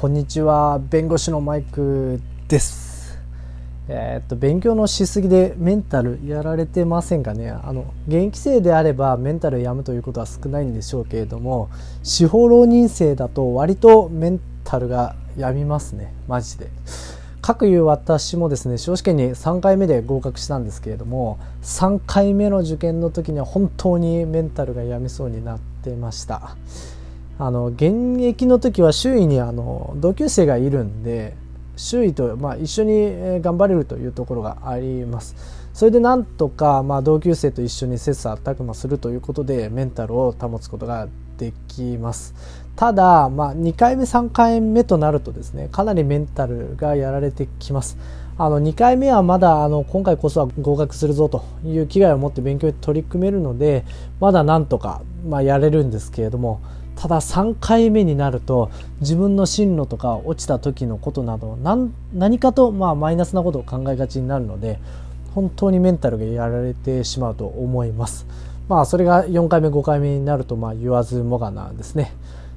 こんにちは弁護士のマイクです。えー、っと勉強のしすぎでメンタルやられてませんかね。あの現役生であればメンタルやむということは少ないんでしょうけれども司法浪人生だと割とメンタルがやみますね。マジで。各いう私もですね司法試験に3回目で合格したんですけれども3回目の受験の時には本当にメンタルがやみそうになってました。あの現役の時は周囲にあの同級生がいるんで周囲と、まあ、一緒に頑張れるというところがあります。それでなんとか、まあ、同級生と一緒に切磋琢磨するということでメンタルを保つことができます。ただ、まあ、2回目3回目となるとですねかなりメンタルがやられてきます。あの2回目はまだあの今回こそは合格するぞという気概を持って勉強に取り組めるのでまだなんとか、まあ、やれるんですけれどもただ3回目になると自分の進路とか落ちた時のことなど何かとまあマイナスなことを考えがちになるので本当にメンタルがやられてしまうと思います。まあそれが4回目5回目になるとまあ言わずもがなですね。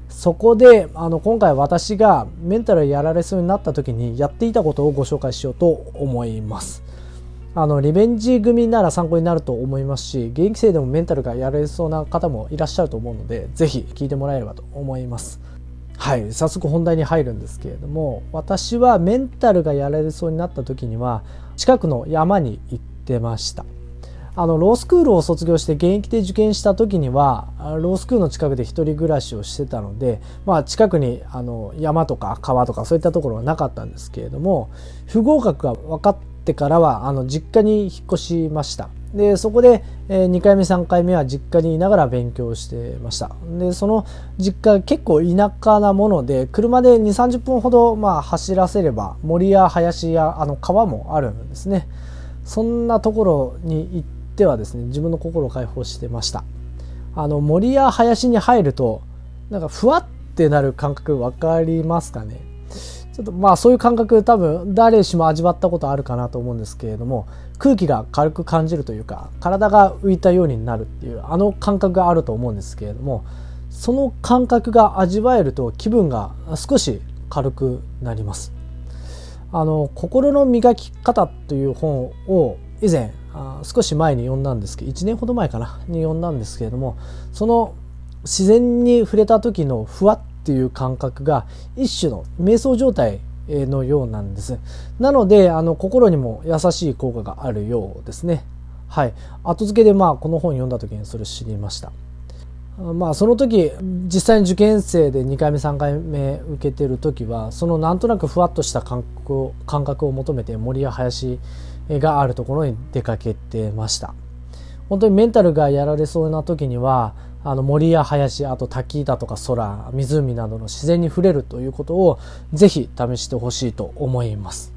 そこであの今回私がメンタルやられそうになった時にやっていたことをご紹介しようと思います。あのリベンジ組なら参考になると思いますし現役生でもメンタルがやれそうな方もいらっしゃると思うのでぜひ聞いてもらえればと思います。はい。早速本題に入るんですけれども私はメンタルがやられそうになった時には近くの山に行ってました。あのロースクールを卒業して現役で受験した時にはロースクールの近くで一人暮らしをしてたので、まあ、近くにあの山とか川とかそういったところはなかったんですけれども不合格が分かってってからはあの実家に引っ越しました。でそこで、えー、2回目3回目は実家にいながら勉強してました。でその実家結構田舎なもので車で2 3 0分ほど、まあ、走らせれば森や林やあの川もあるんですね。そんなところに行ってはですね自分の心を解放してました。あの森や林に入るとなんかふわってなる感覚分かりますかね？ちょっとまあそういう感覚多分誰しも味わったことあるかなと思うんですけれども空気が軽く感じるというか体が浮いたようになるっていうあの感覚があると思うんですけれどもその感覚が味わえると気分が少し軽くなります。あの心の磨き方という本を以前少し前に読んだんですけど1年ほど前かなに読んだんですけれどもその自然に触れた時のふわっっていう感覚が一種の瞑想状態のようなんです。なのであの心にも優しい効果があるようですね。はい、後付けでまあこの本読んだ時にそれ知りました。まあその時実際に受験生で2回目3回目受けてる時はそのなんとなくふわっとした感覚を感覚を求めて森や林があるところに出かけてました。本当にメンタルがやられそうな時にはあの森や林あと滝だとか空湖などの自然に触れるということをぜひ試してほしいと思います。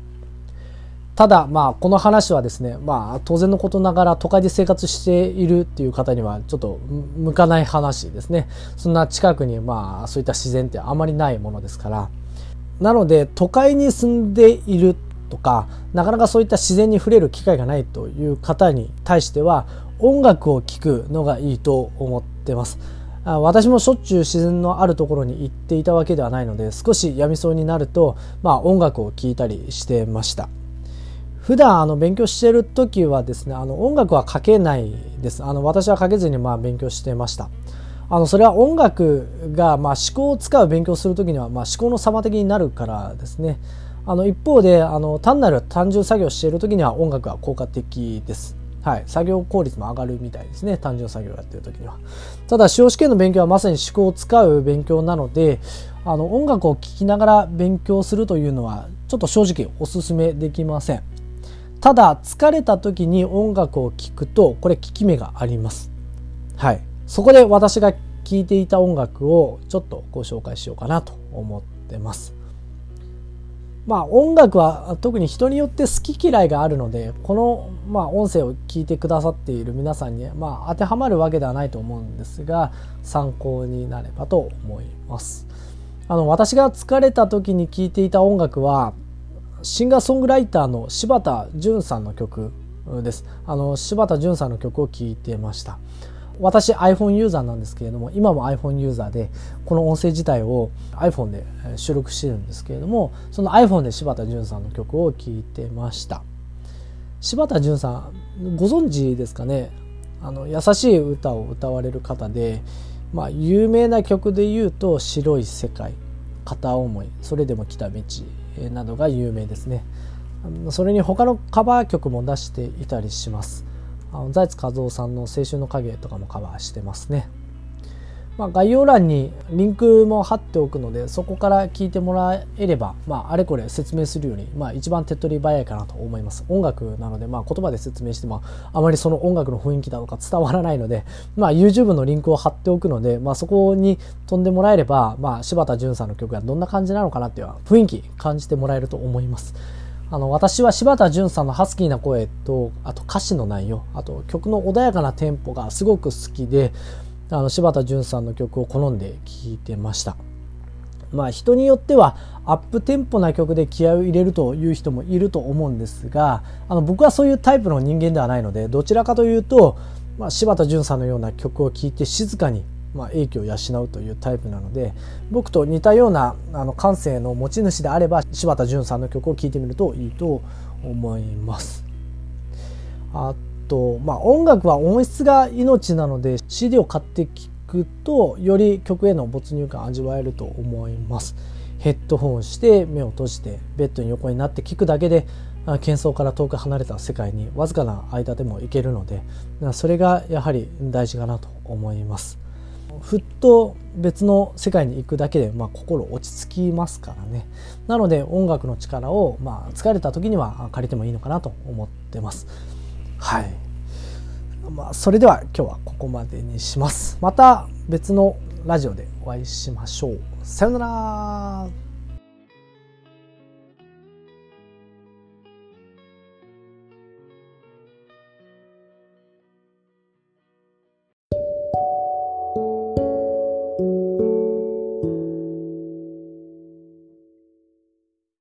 ただまあこの話はですねまあ当然のことながら都会で生活しているっていう方にはちょっと向かない話ですね。そんな近くにまあそういった自然ってあまりないものですから。なので都会に住んでいるとかなかなかそういった自然に触れる機会がないという方に対しては音楽を聴くのがいいと思ってます。私もしょっちゅう自然のあるところに行っていたわけではないので少しやみそうになると、まあ、音楽を聴いたりしてました。普段あの勉強してる時はですねあの音楽はかけないです。あの私はかけずにまあ勉強してました。あのそれは音楽がまあ思考を使う勉強する時にはまあ思考の妨げになるからですね。あの一方であの単なる単純作業している時には音楽は効果的です。はい、作業効率も上がるみたいですね。単純作業をやってる時には。ただ司法試験の勉強はまさに思考を使う勉強なのであの音楽を聴きながら勉強するというのはちょっと正直おすすめできません。ただ疲れた時に音楽を聴くとこれ効き目があります。はい。そこで私が聴いていた音楽をちょっとご紹介しようかなと思ってます。まあ音楽は特に人によって好き嫌いがあるのでこのまあ音声を聞いてくださっている皆さんにまあ当てはまるわけではないと思うんですが参考になればと思います。あの私が疲れた時に聴いていた音楽はシンガーソングライターの柴田純さんの曲です。あの柴田純さんの曲を聴いてました。私 iPhone ユーザーなんですけれども今も iPhone ユーザーでこの音声自体を iPhone で収録してるんですけれどもその iPhone で柴田純さんの曲を聴いてました。柴田純さんご存知ですかね？あの優しい歌を歌われる方で、まあ、有名な曲で言うと「白い世界」「片思い」「それでも来た道」などが有名ですね。それに他のカバー曲も出していたりします。あの財津和夫さんの「青春の影」とかもカバーしてますね。まあ、概要欄にリンクも貼っておくのでそこから聞いてもらえれば、まあ、あれこれ説明するより、まあ、一番手っ取り早いかなと思います音楽なので、まあ、言葉で説明してもあまりその音楽の雰囲気だとか伝わらないので、まあ、YouTube のリンクを貼っておくので、まあ、そこに飛んでもらえれば、まあ、柴田純さんの曲がどんな感じなのかなっていう雰囲気感じてもらえると思いますあの私は柴田純さんのハスキーな声とあと歌詞の内容あと曲の穏やかなテンポがすごく好きであの柴田純さんの曲を好んで聴いてました。まあ人によってはアップテンポな曲で気合を入れるという人もいると思うんですがあの僕はそういうタイプの人間ではないのでどちらかというと、まあ、柴田純さんのような曲を聴いて静かにまあ、英気を養うというタイプなので僕と似たようなあの感性の持ち主であれば柴田純さんの曲を聴いてみるといいと思います。あと、まあ、音楽は音質が命なので CD を買って聴くとより曲への没入感味わえると思います。ヘッドホンして目を閉じてベッドに横になって聴くだけで喧騒から遠く離れた世界にわずかな間でも行けるのでそれがやはり大事かなと思います。ふっと別の世界に行くだけで、まあ、心落ち着きますからね。なので音楽の力を、まあ、疲れた時には借りてもいいのかなと思ってます。はい。まあ、それでは今日はここまでにします。また別のラジオでお会いしましょう。さよなら。